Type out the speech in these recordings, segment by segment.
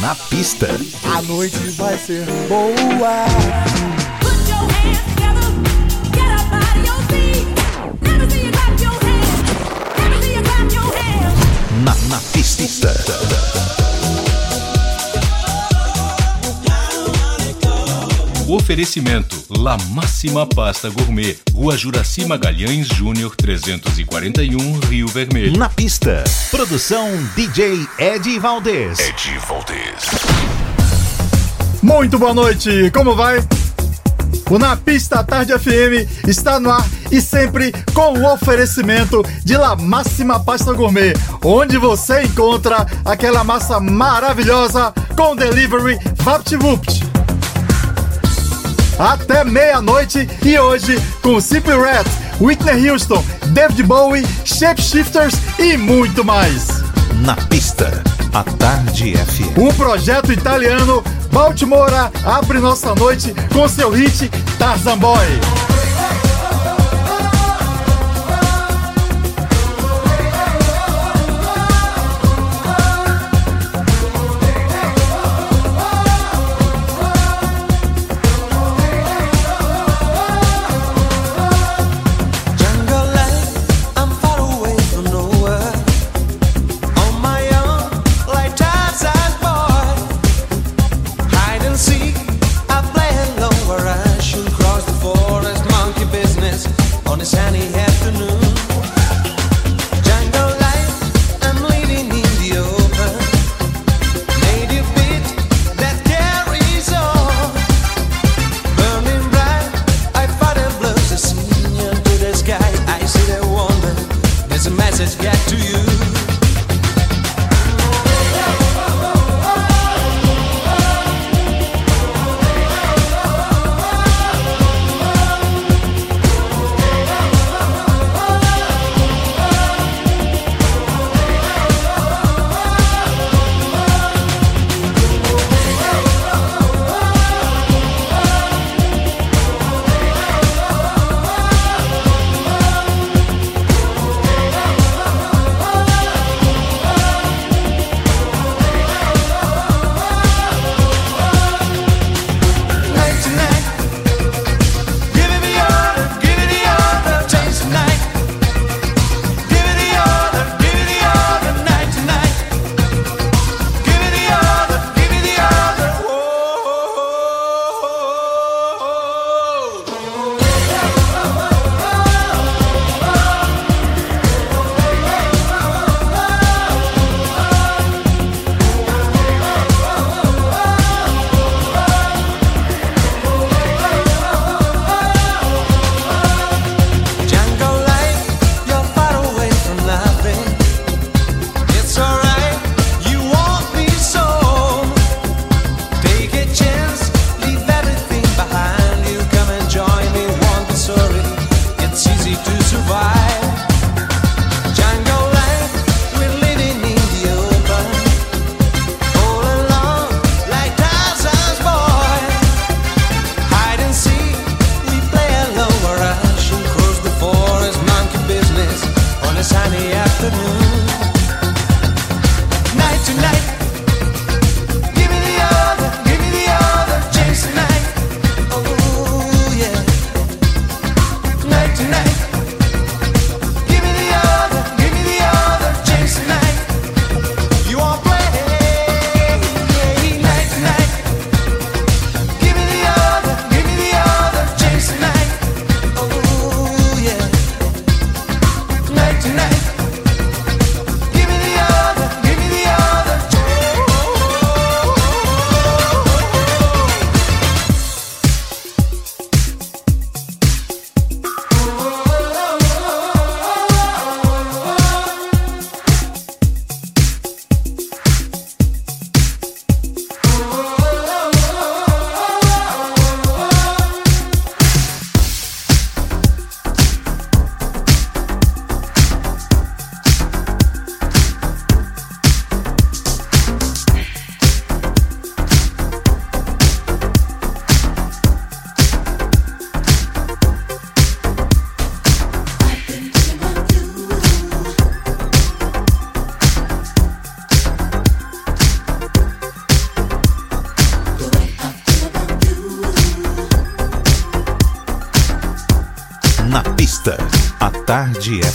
Na pista. A noite vai ser boa. Na, na pista. Oferecimento La Máxima Pasta Gourmet, Rua Juraci Magalhães Júnior 341, Rio Vermelho. Na pista. Produção DJ Ed Valdez. Ed Valdez. Muito boa noite, como vai? O Na Pista Tarde FM está no ar e sempre com o oferecimento de La Máxima Pasta Gourmet, onde você encontra aquela massa maravilhosa com delivery VaptVupt. Até meia-noite e hoje com Simple Red, Whitney Houston, David Bowie, Shapeshifters e muito mais. Na pista. A Tarde FM. O projeto italiano Baltimora abre nossa noite com seu hit Tarzan Boy.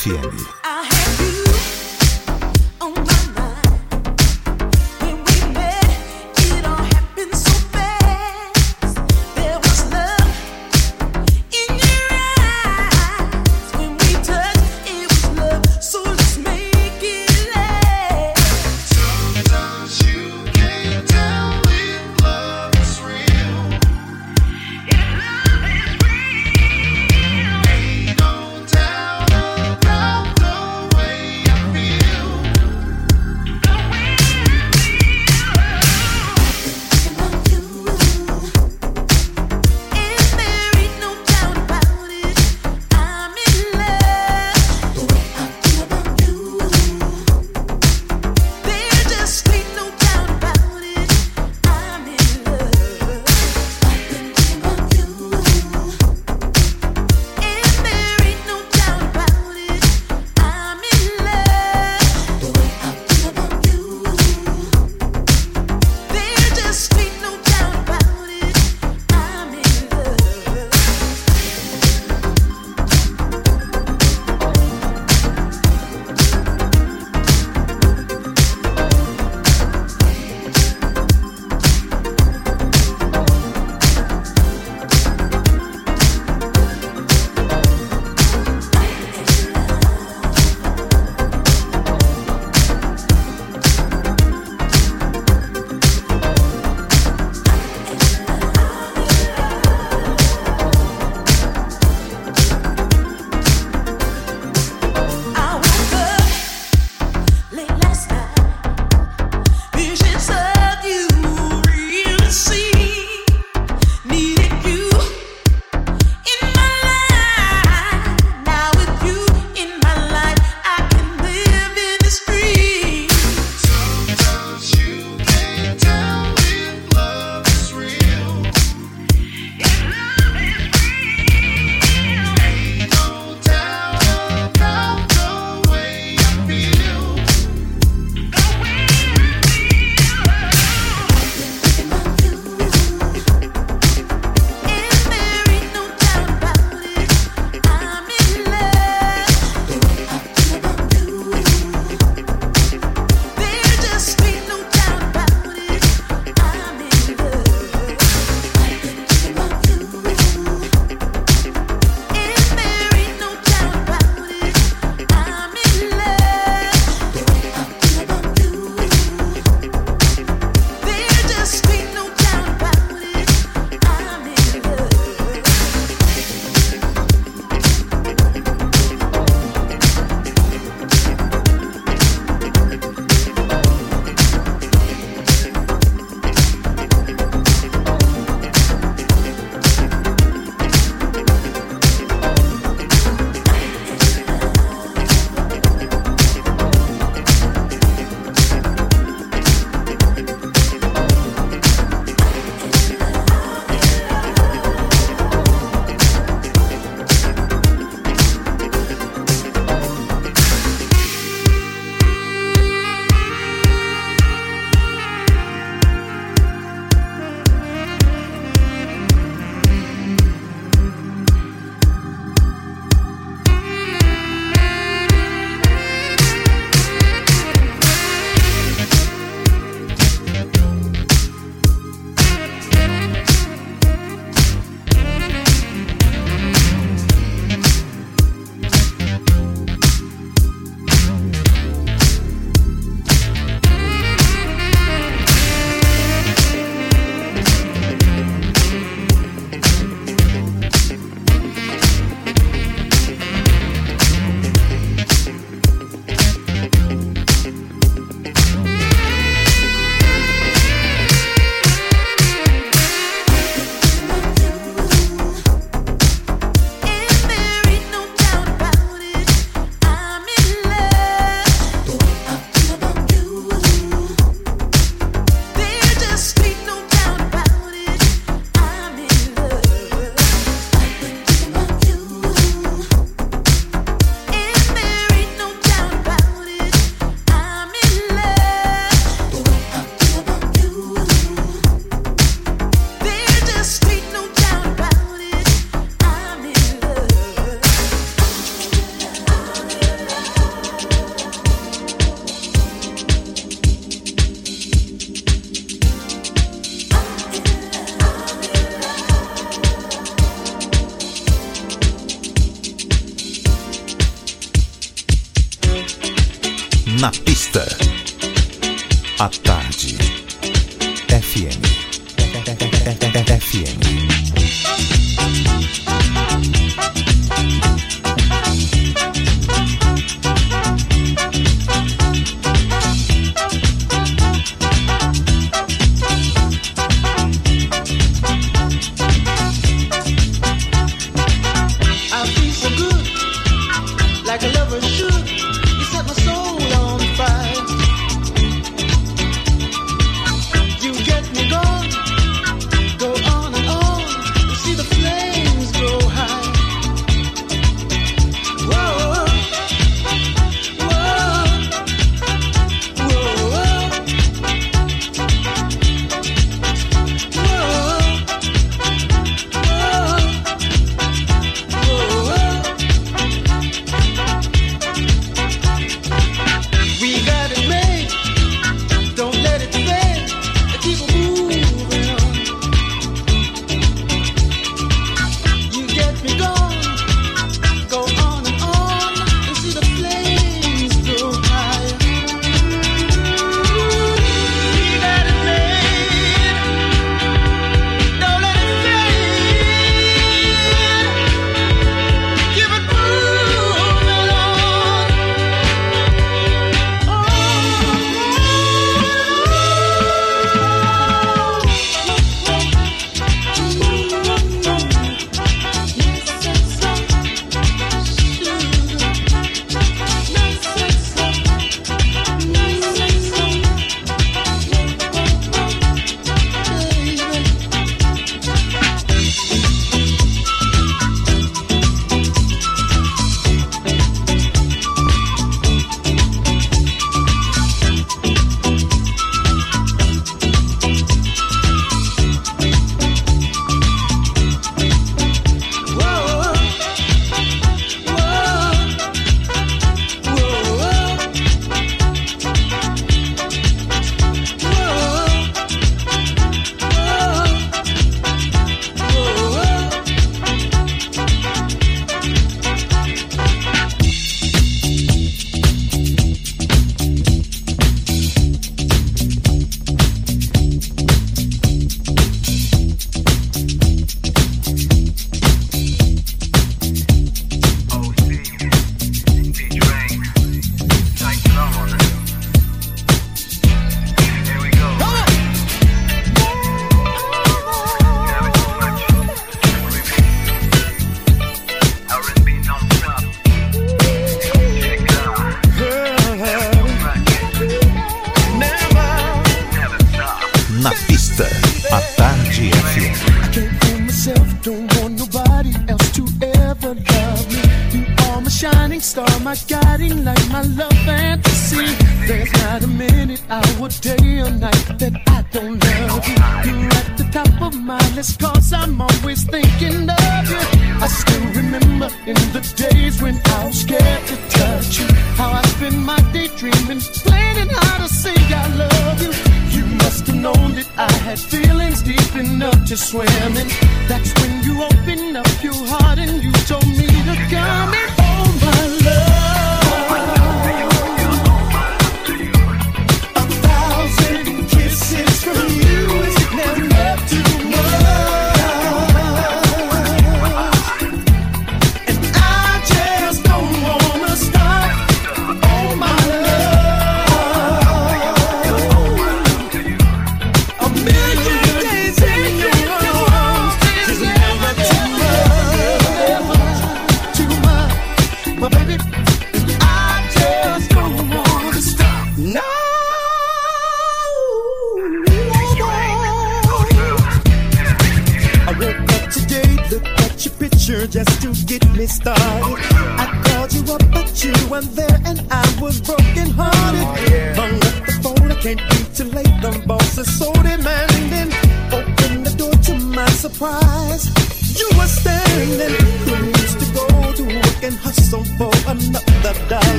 FM.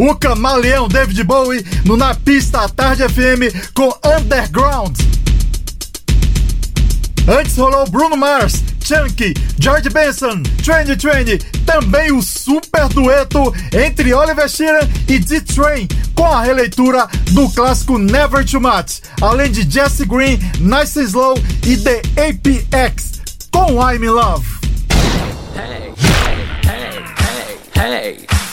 O camaleão David Bowie no Na Pista à Tarde FM com Underground. Antes rolou Bruno Mars, Chunky, George Benson, Train Train, também o super dueto entre Oliver Sheeran e D-Train, com a releitura do clássico Never Too Much, além de Jesse Green, Nice and Slow e The APX, com I'm in Love. Hey, hey, hey, hey.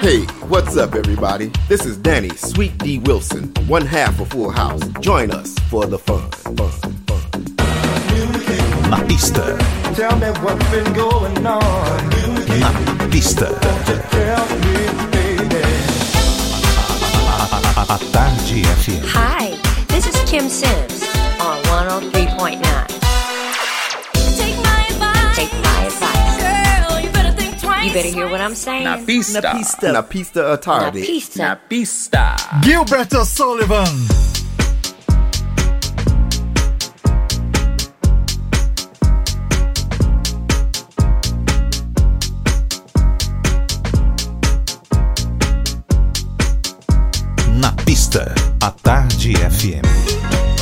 Hey, what's up, everybody? This is Danny Sweet D Wilson, one half of Full House. Join us for the fun. fun, fun. Na pista, Tell me what's been going on. na pista. Tell me, baby. A, a Tarde FM. Hi, this is Kim Sims on 103.9. You better hear what I'm saying. Na pista, na pista à Napista. Na pista, na pista. Gilberto Sullivan. Na pista, a Tarde FM.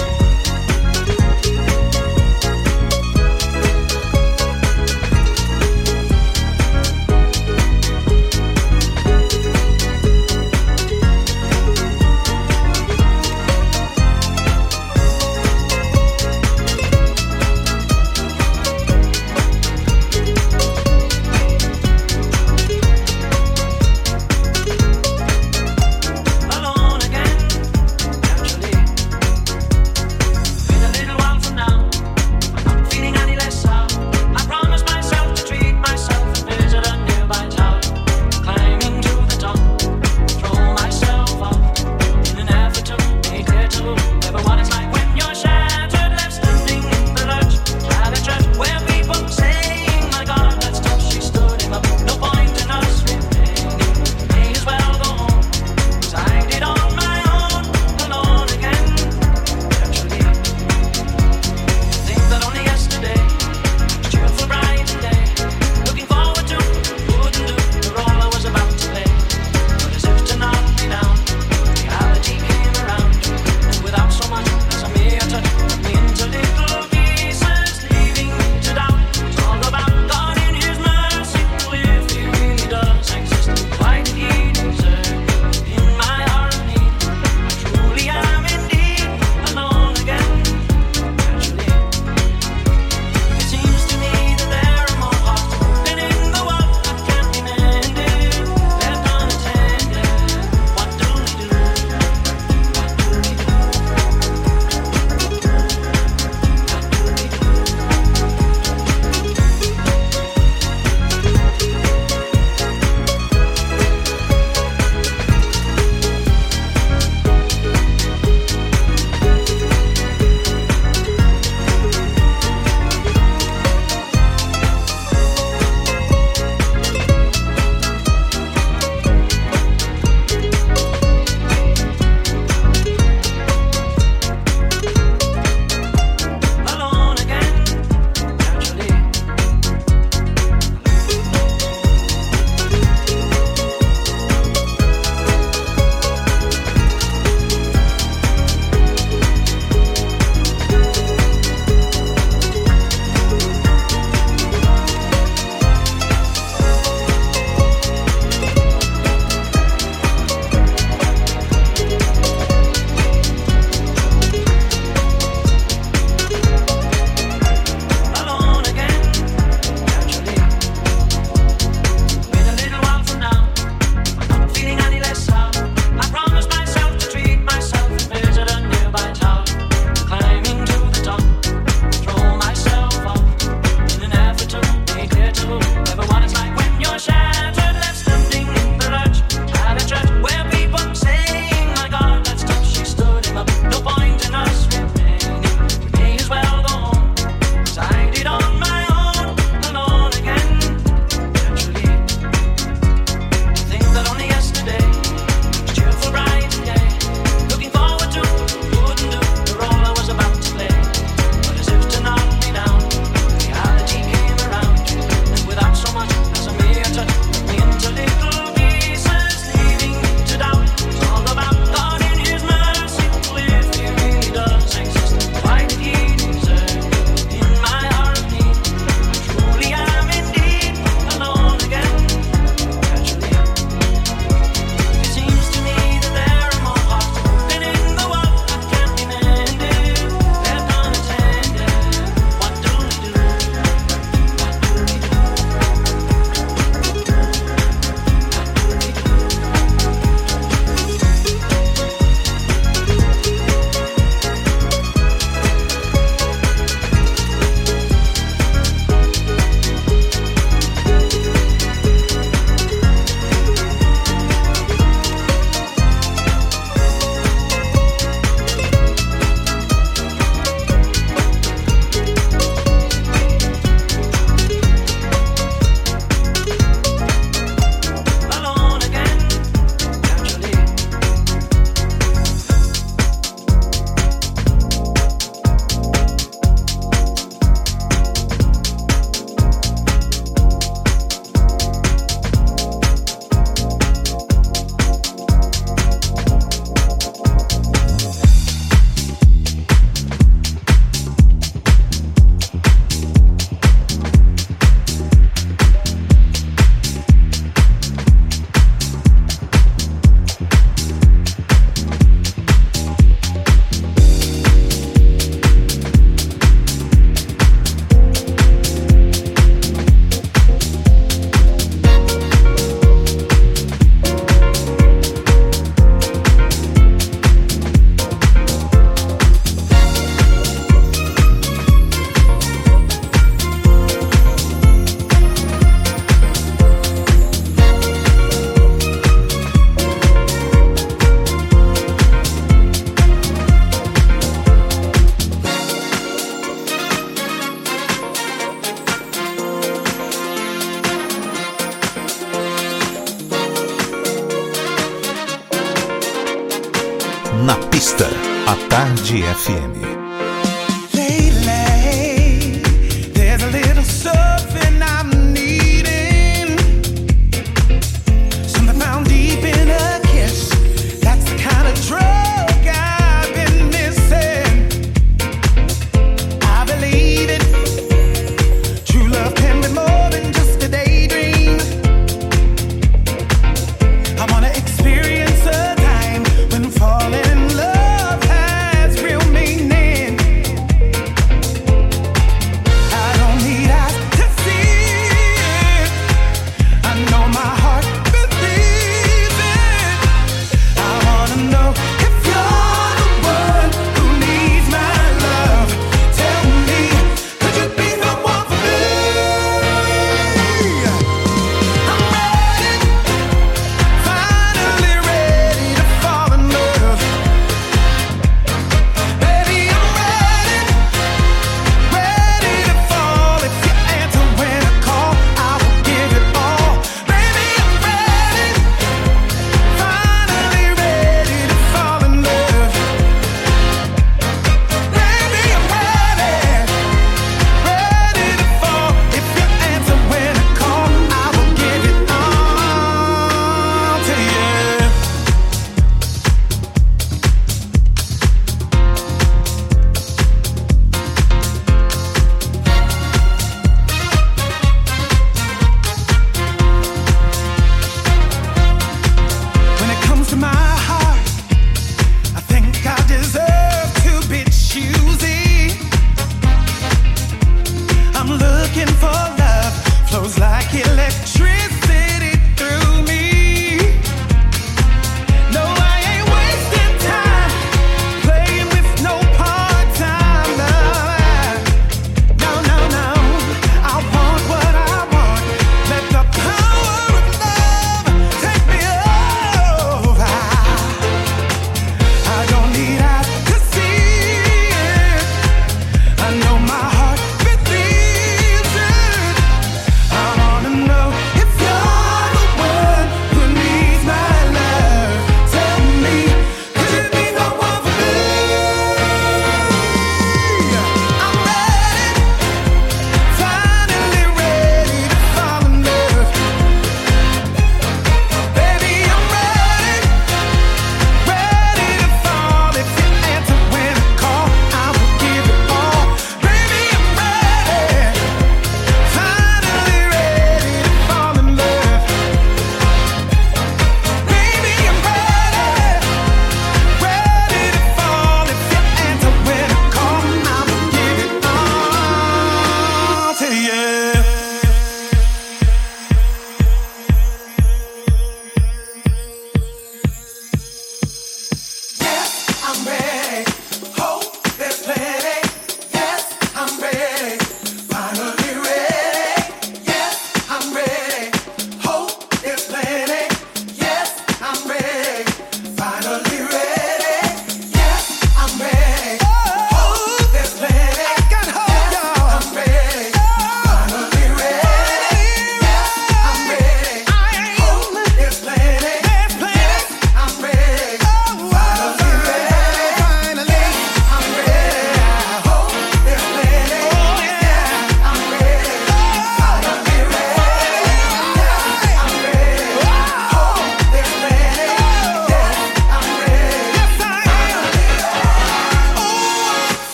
电影。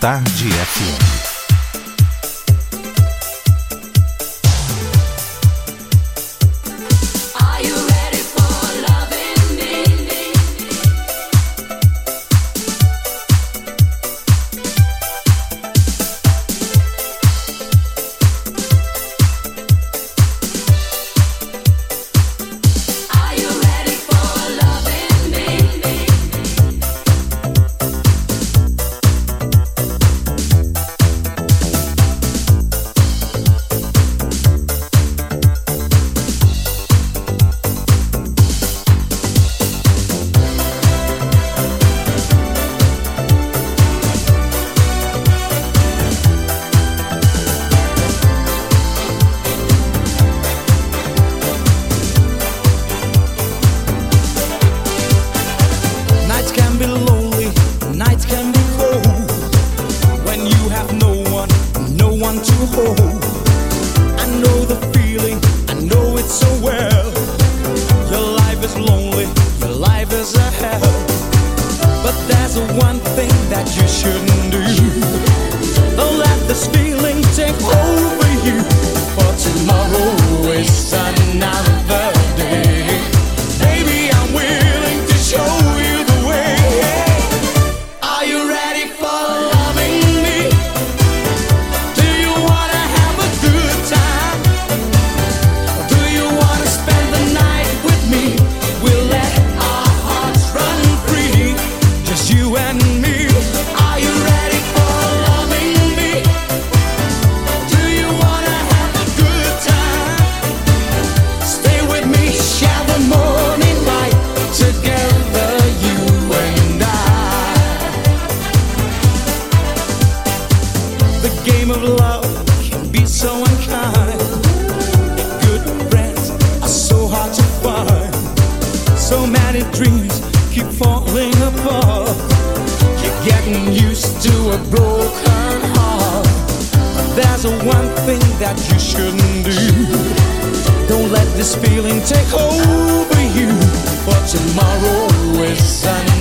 Tarde feeling take over you. For tomorrow is another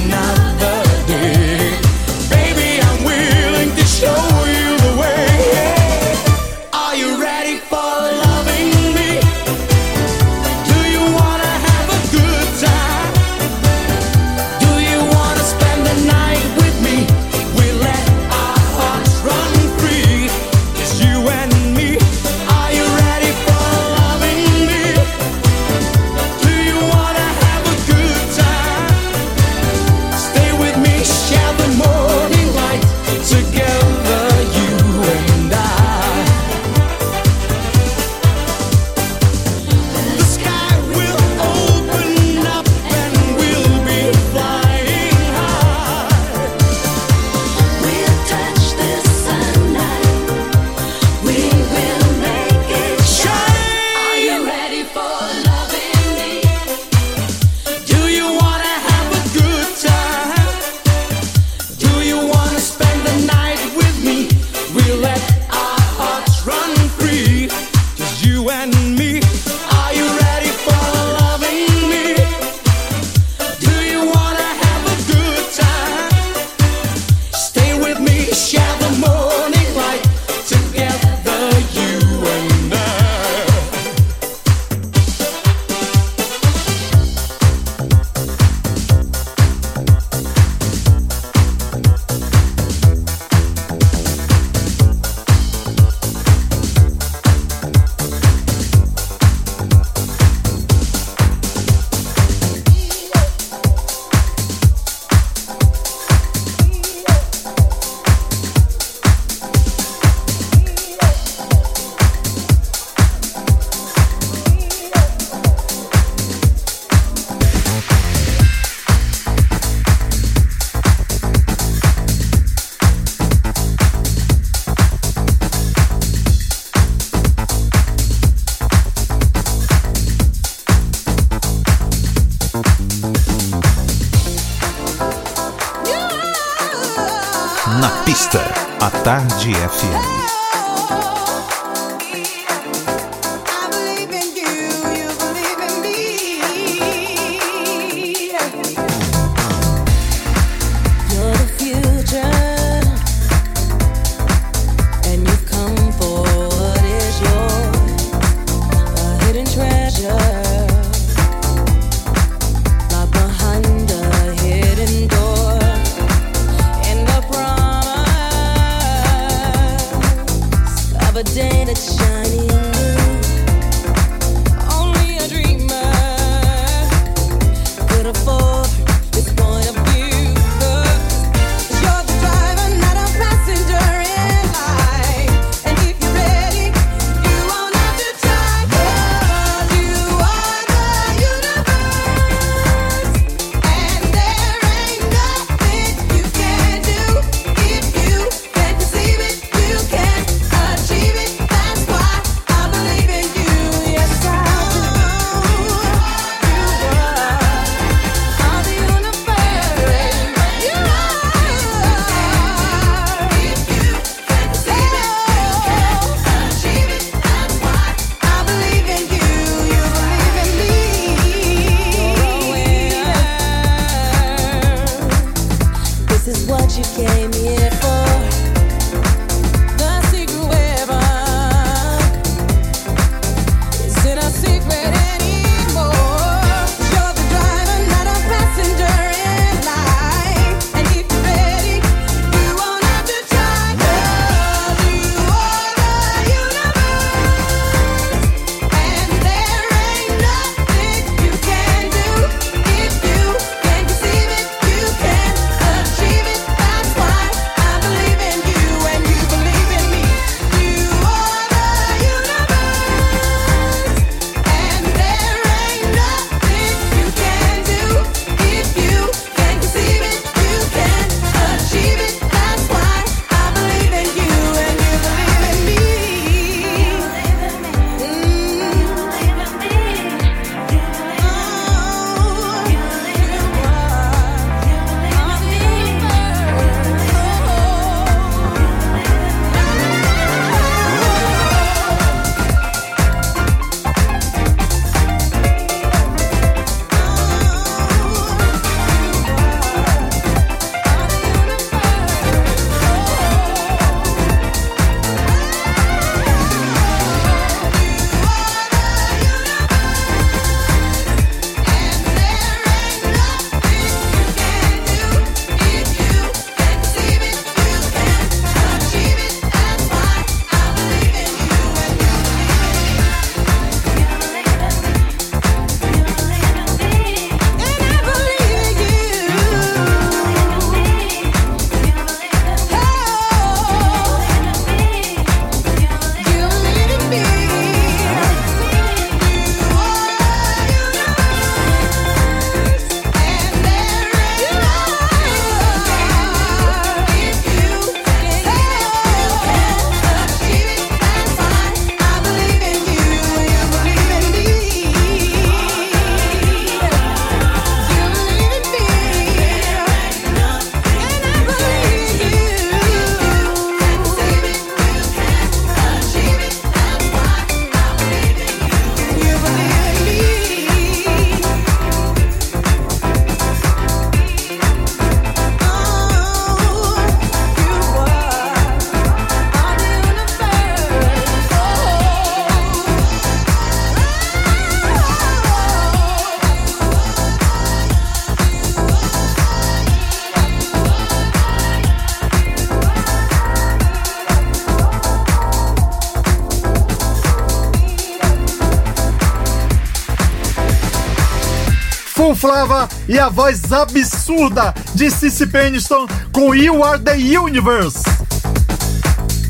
Flava e a voz absurda de Cissy Peniston com You Are The Universe.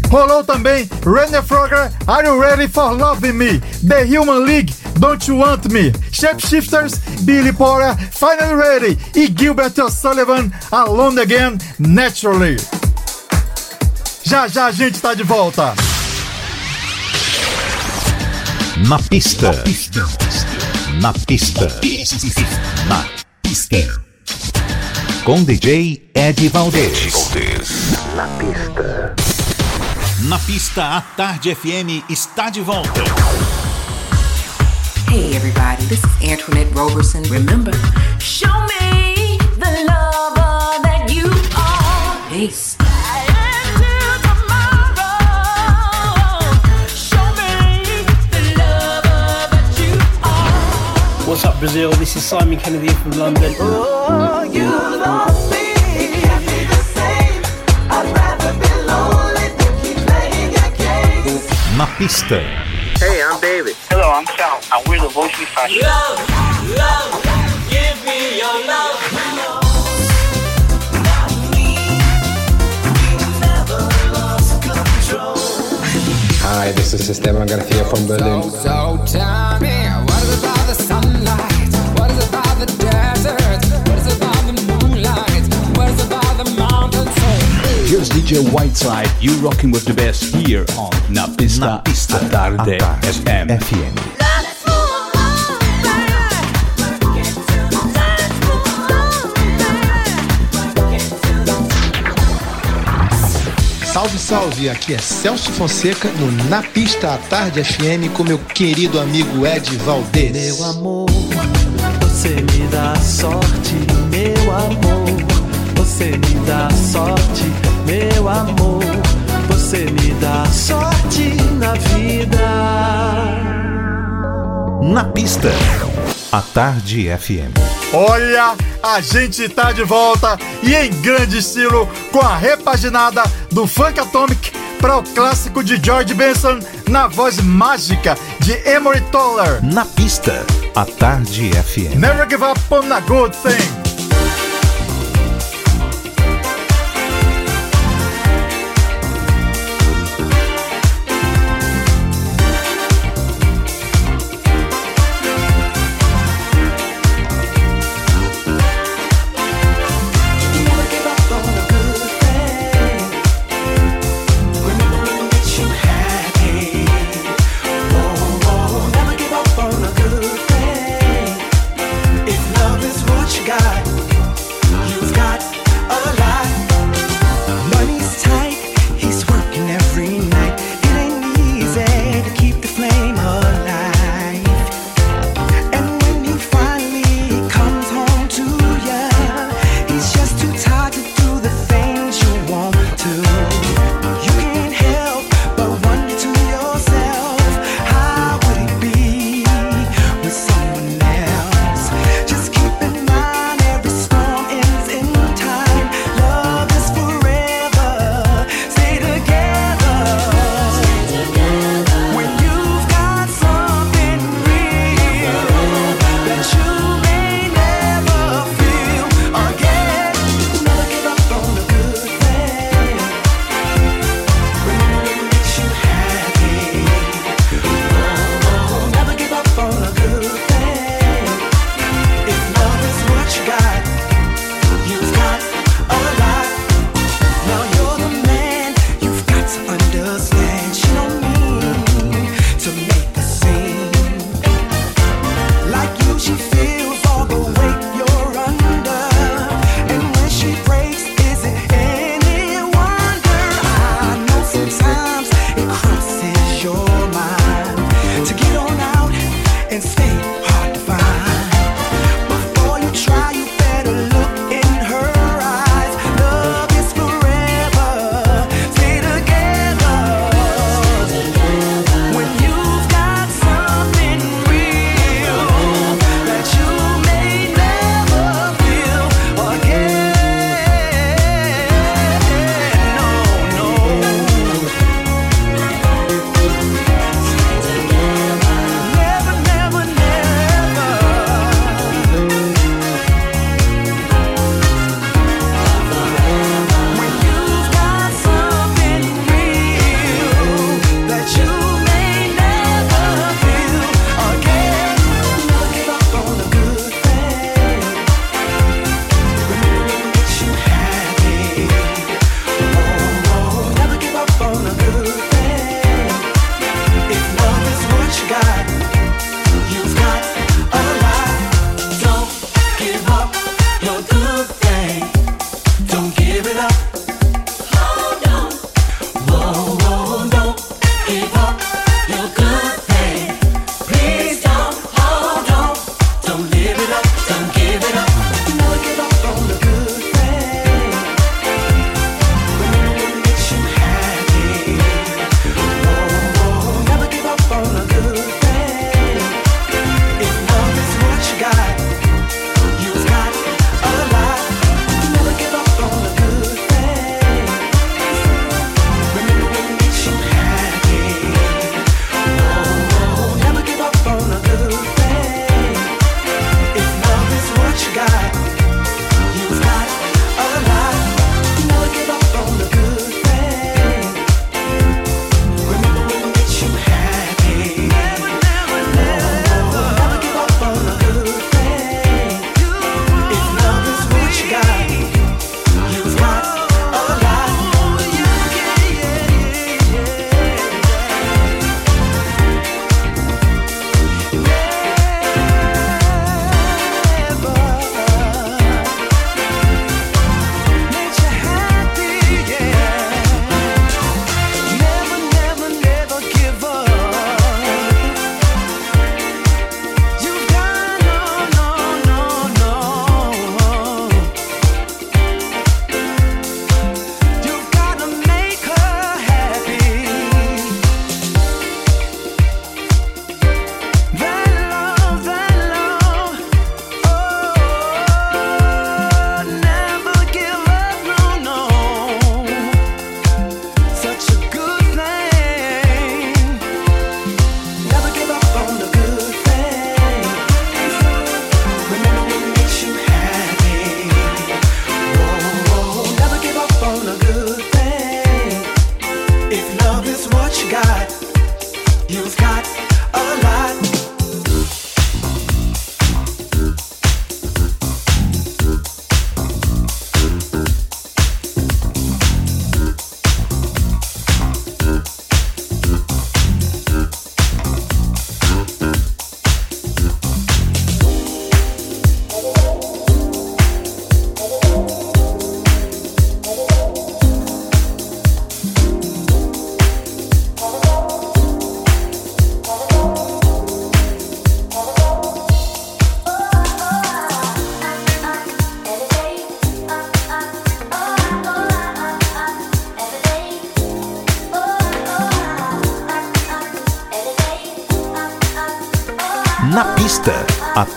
Rolou também René Frogger, Are You Ready For Loving Me, The Human League, Don't You Want Me, Shapeshifters, Billy Porter, Finally Ready e Gilbert O'Sullivan, Alone Again, Naturally. Já já a gente tá de volta. Na pista. Na pista. Na pista. Na pista pista. Com DJ Ed Valdez. Na pista. Na pista, a Tarde FM está de volta. Hey everybody, this is Antoinette Roberson. Remember, show me up, Brazil? This is Simon Kennedy from London. Oh, you love me. Can't be the same. I'd rather be lonely than keep playing your games. Na pista. Hey, I'm David. Hello, I'm Sal, and we're the Voice of Fashion. Love, love, give me your love. Hi, this is Esteban Garcia from Berlin. So tell Whiteside, you rocking with the best here on Napista, Na Tarde, a Tarde FM. FM. Salve, salve! Aqui é Celso Fonseca no Na Pista à Tarde FM com meu querido amigo Ed Valdez. Meu amor, você me dá sorte, meu amor. Você me dá sorte, meu amor. Você me dá sorte na vida. Na pista, a Tarde FM. Olha, a gente tá de volta e em grande estilo com a repaginada do Funk Atomic para o clássico de George Benson na voz mágica de Emory Toller. Na pista, a Tarde FM. Never give up on a good thing. and stay.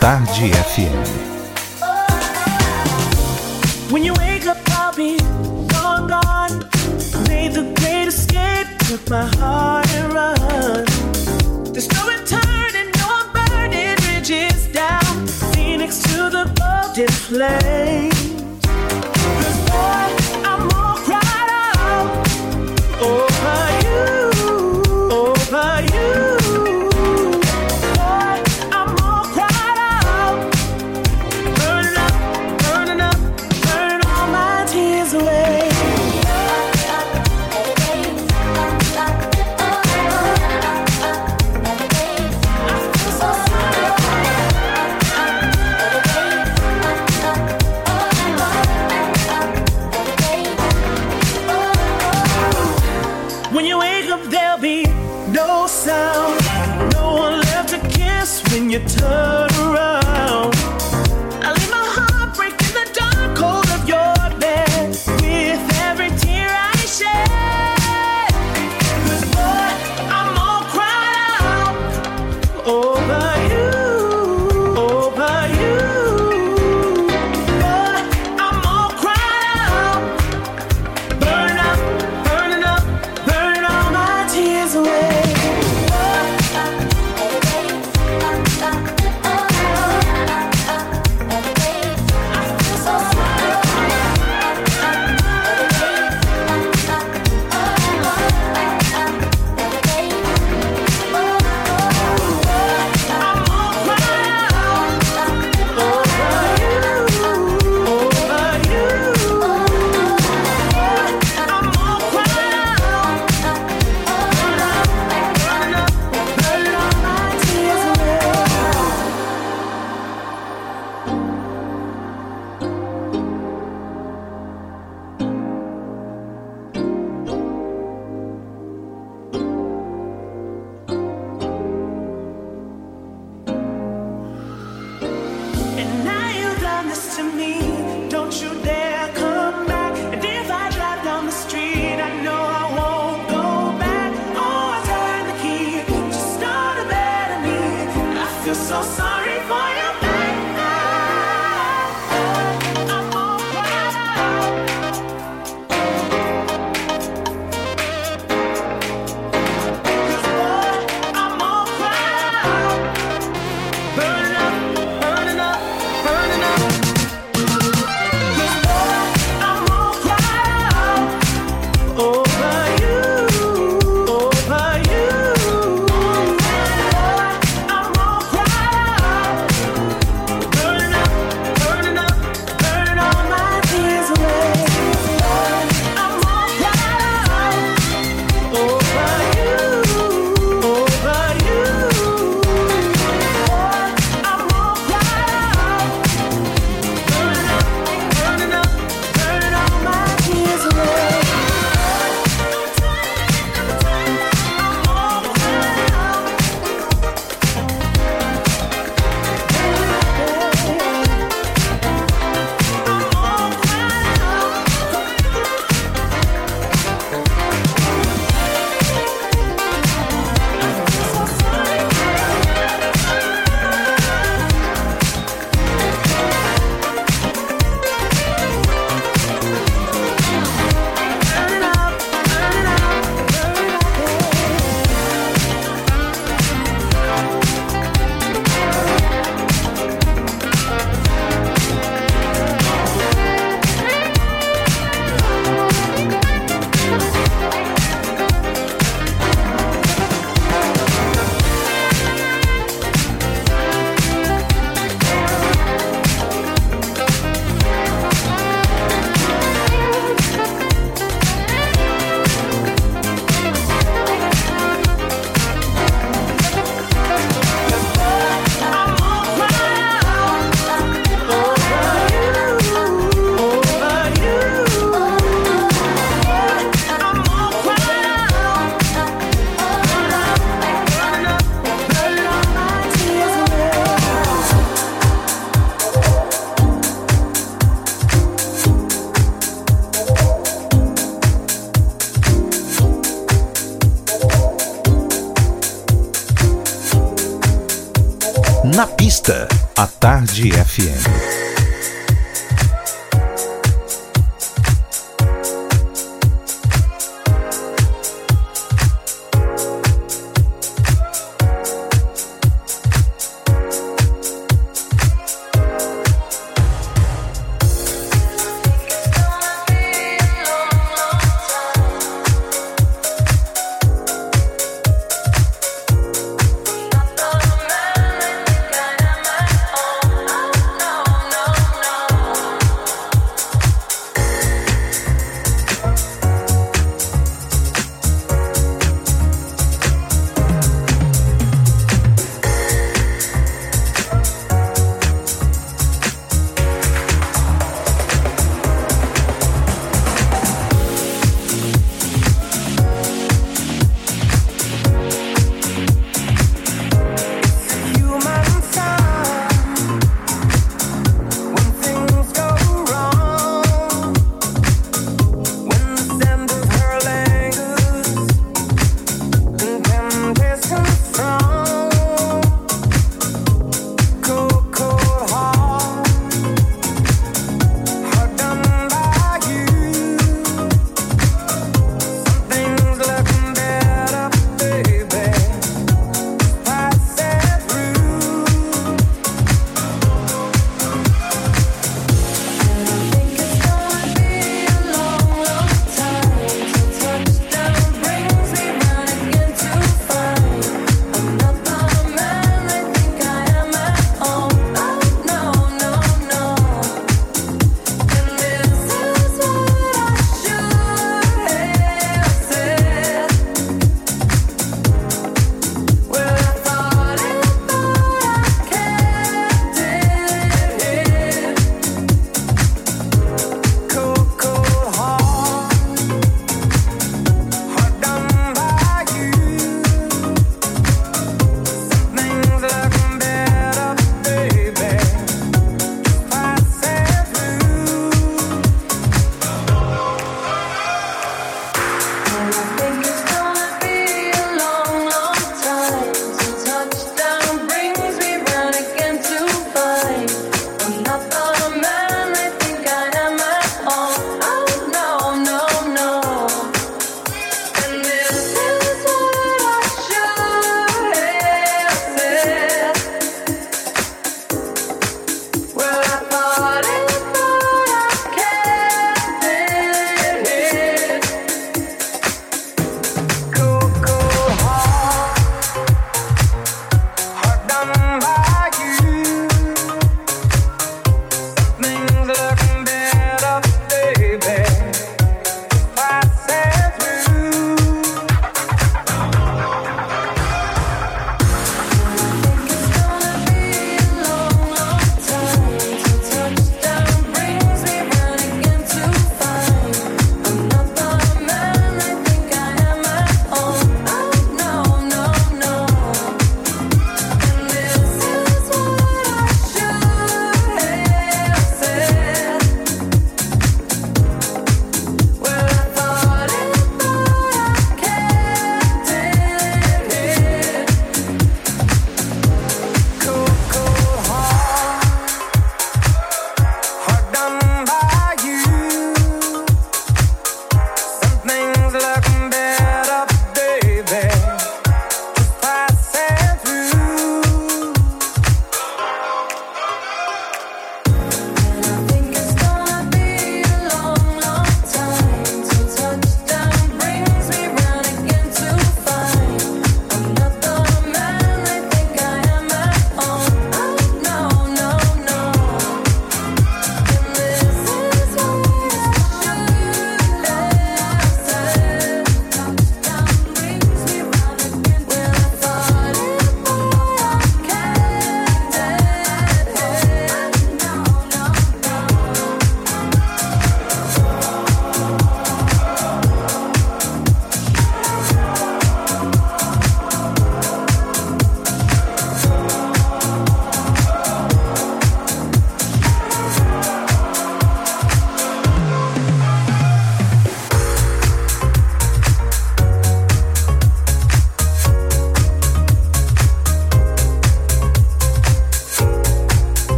Tarde FM. When you wake up, I'll be long gone. Made the great escape, took my heart and run. There's no returning, no burning bridges down. Phoenix to the golden flame.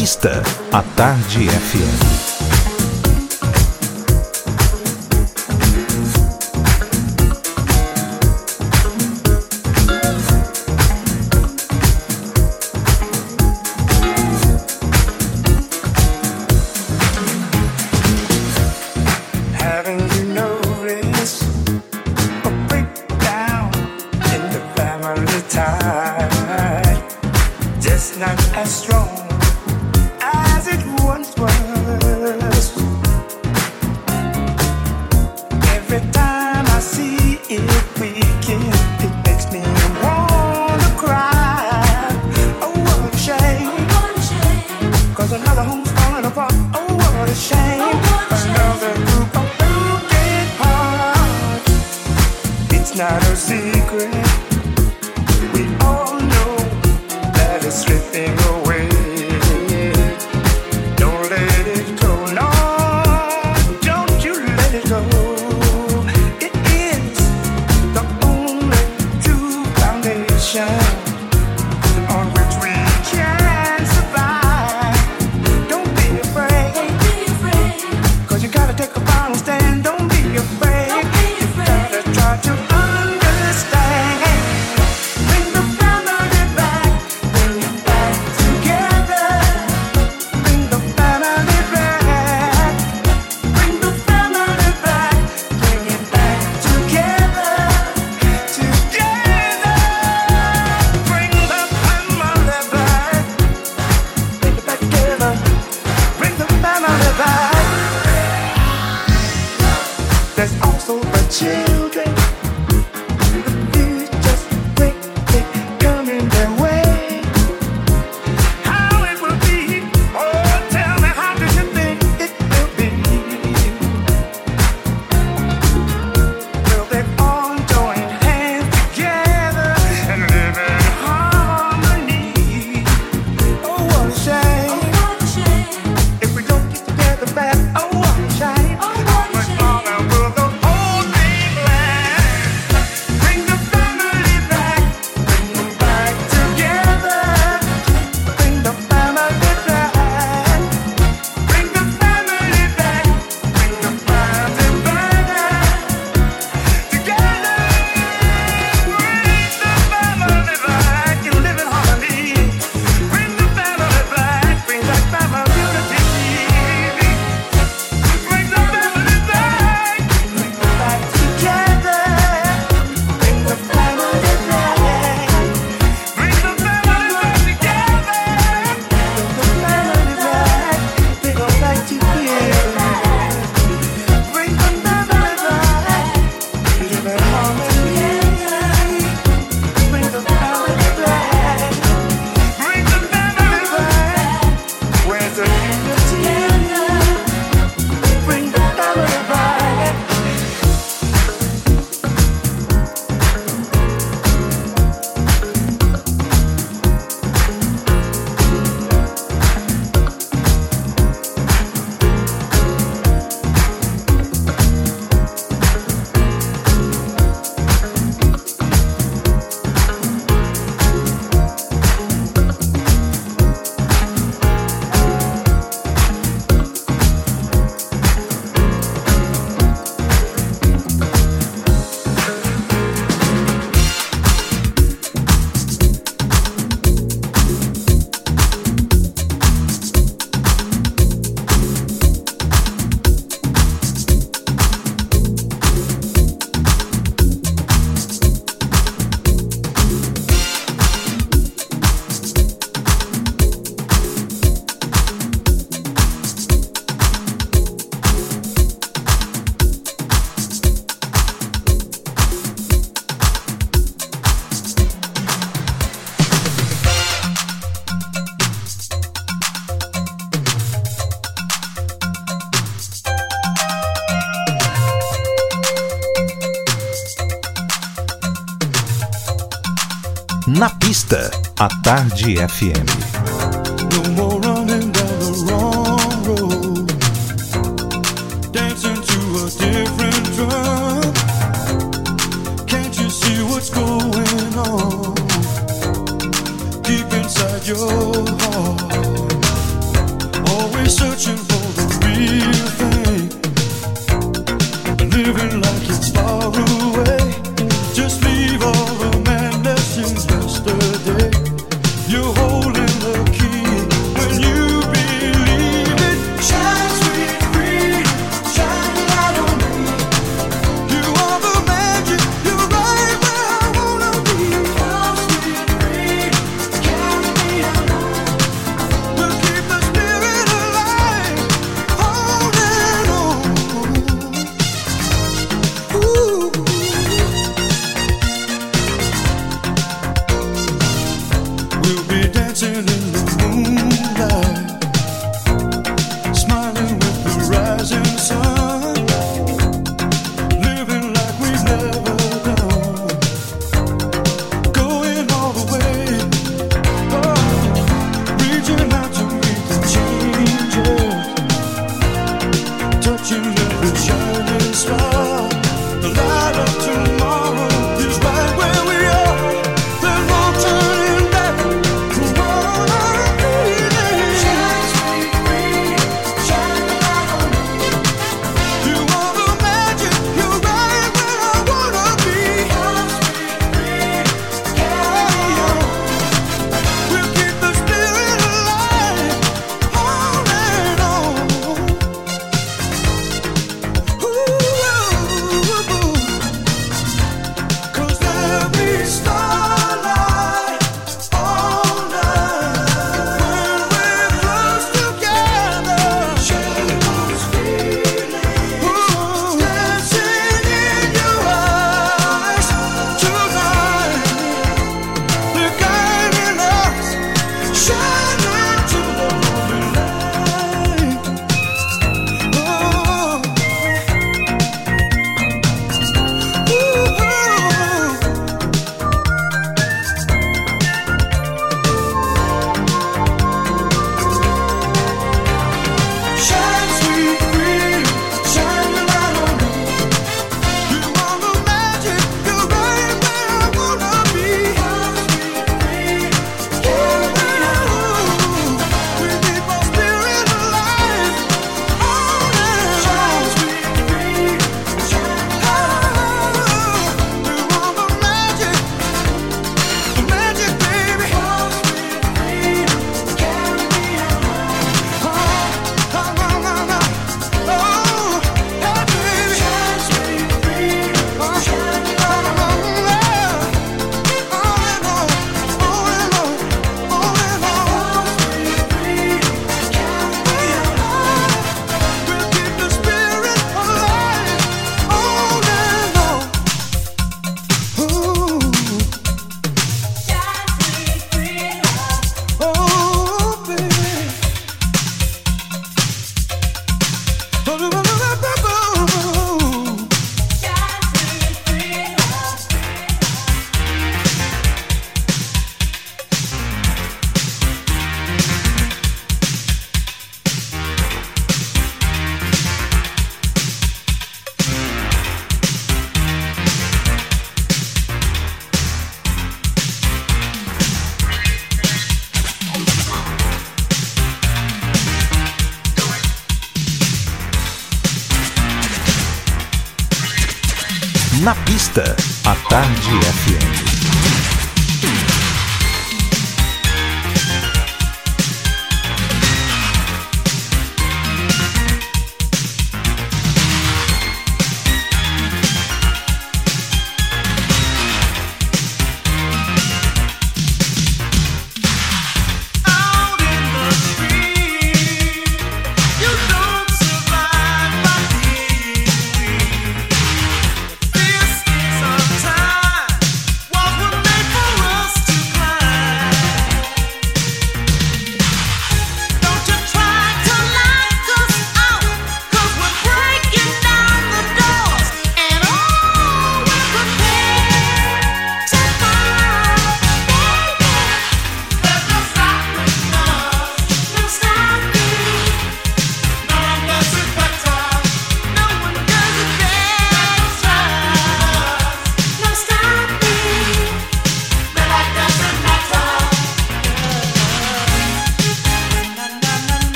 Pista, a Tarde FM. A Tarde FM.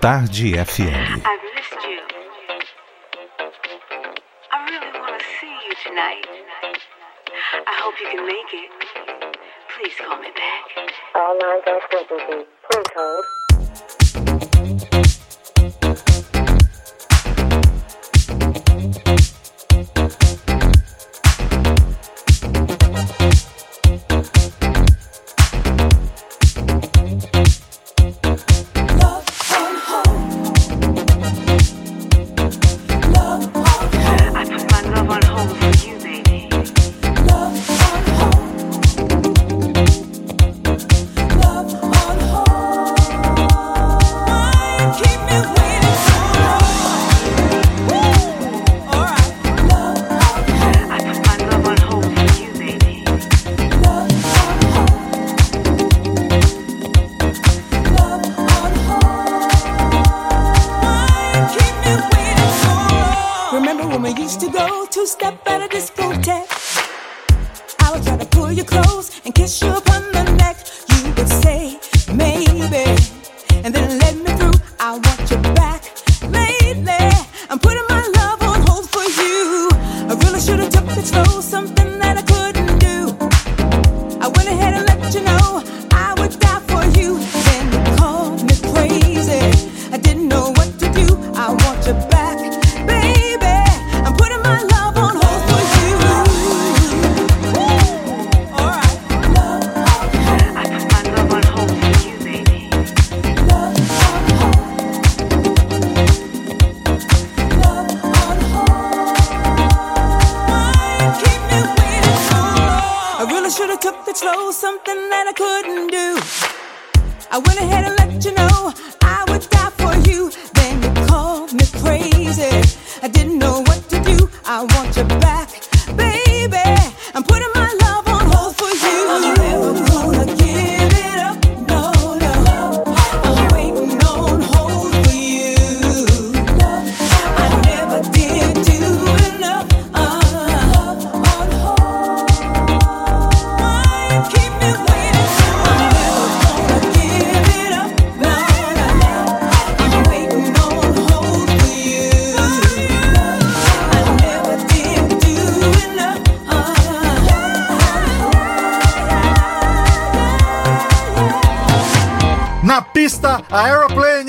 Tarde FM.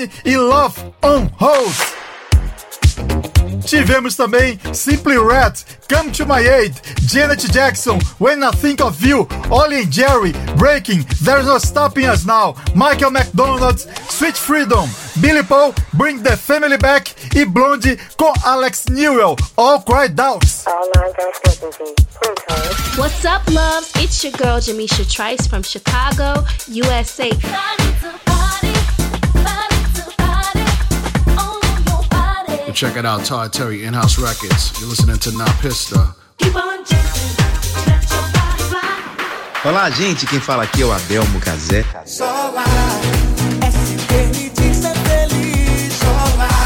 Na pista, a Aeroplane e Love on Hold. Tivemos também Simply Red, Come to My Aid, Janet Jackson, When I Think of You, Ollie and Jerry, Breaking, There's No Stopping Us Now, Michael McDonald, Sweet Freedom, Billy Paul, Bring the Family Back e Blondie com Alex Newell, All Cried Out. What's up, loves? It's your girl Jamisha Trice from Chicago, USA. And check it out, Todd Terry, In House Records. You're listening to Na Pista. Olá, gente. Quem fala aqui é o Adelmo Cazé.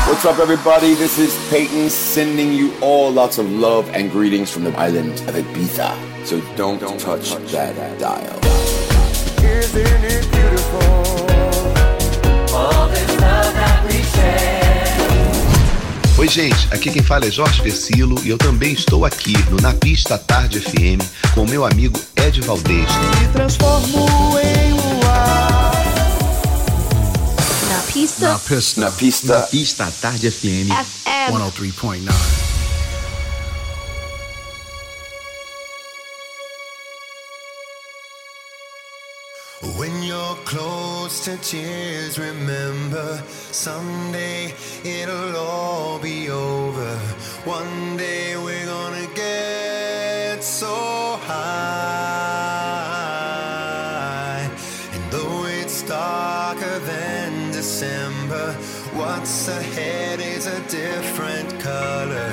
What's up, everybody? This is Peyton sending you all lots of love and greetings from the island of Ibiza. So don't, touch, that dial. Isn't it beautiful? Oi, gente. Aqui quem fala é Jorge Versilo e eu também estou aqui no Na Pista Tarde FM com o meu amigo Ed Valdez. Me transformo em luar. Na pista. Na Pista. Na pista. Na pista Tarde FM. FM. 103.9. When you're close to tears, remember someday it'll all be over. One day we're gonna get so high. And though it's darker than December, what's ahead is a different color.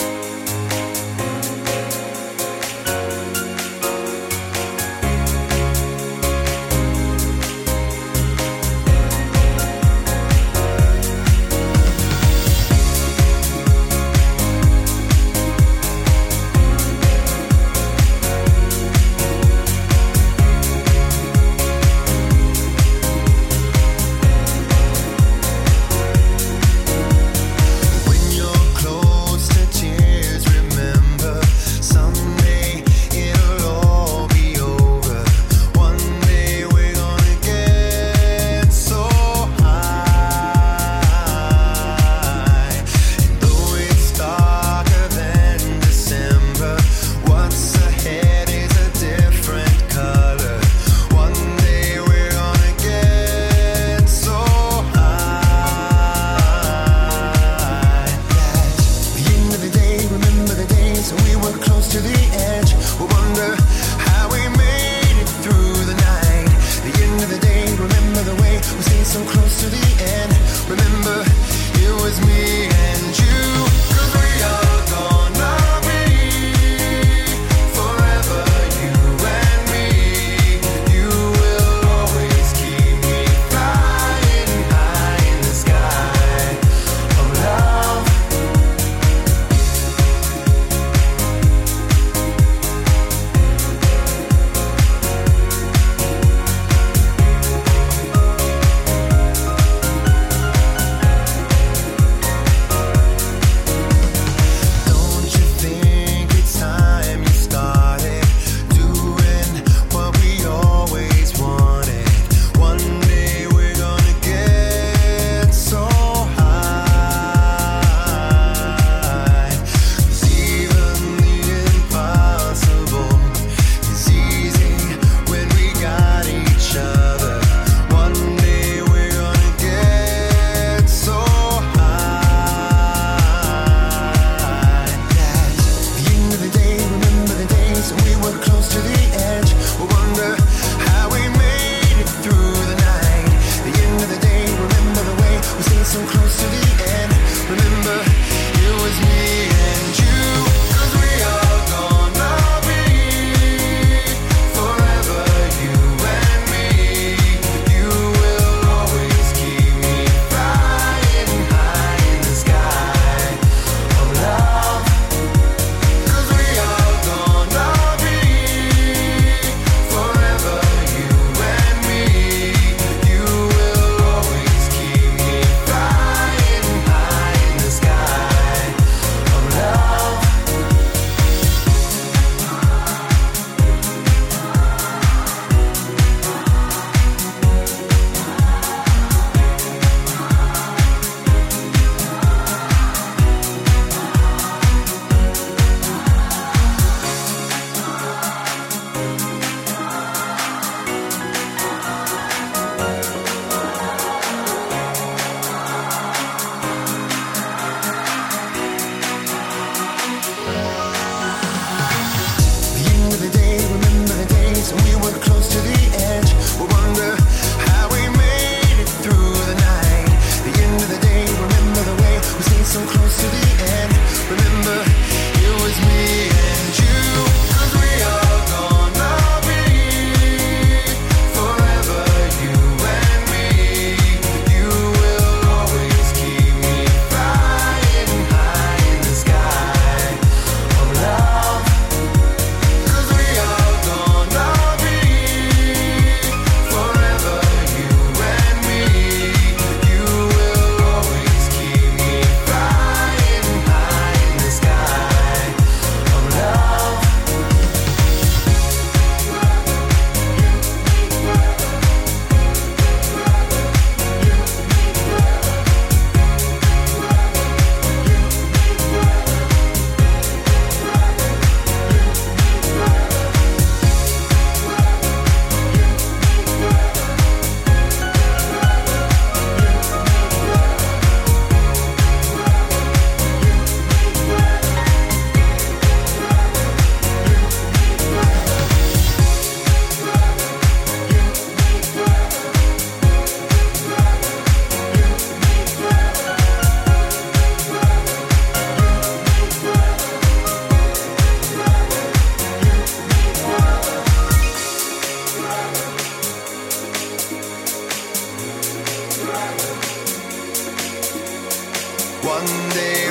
someday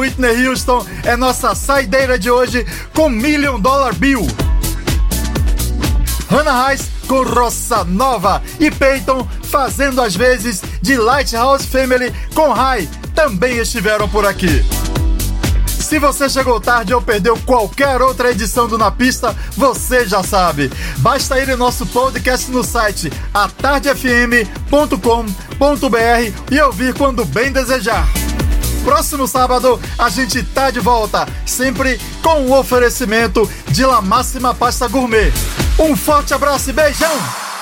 Whitney Houston é nossa saideira de hoje com Million Dollar Bill. Hannah Reis com Roça Nova e Peyton fazendo as vezes de Lighthouse Family com High também estiveram por aqui. Se você chegou tarde ou perdeu qualquer outra edição do Na Pista, você já sabe. Basta ir em nosso podcast no site atardefm.com.br e ouvir quando bem desejar. Próximo sábado a gente tá de volta, sempre com o oferecimento de La Máxima Pasta Gourmet. Um forte abraço e beijão!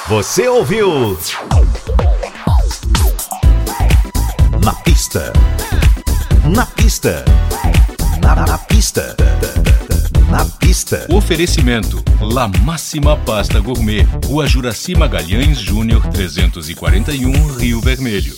Você ouviu? Na pista. Na pista. Na, na pista. Na pista. Oferecimento: La Máxima Pasta Gourmet, Rua Juraci Magalhães Júnior 341, Rio Vermelho.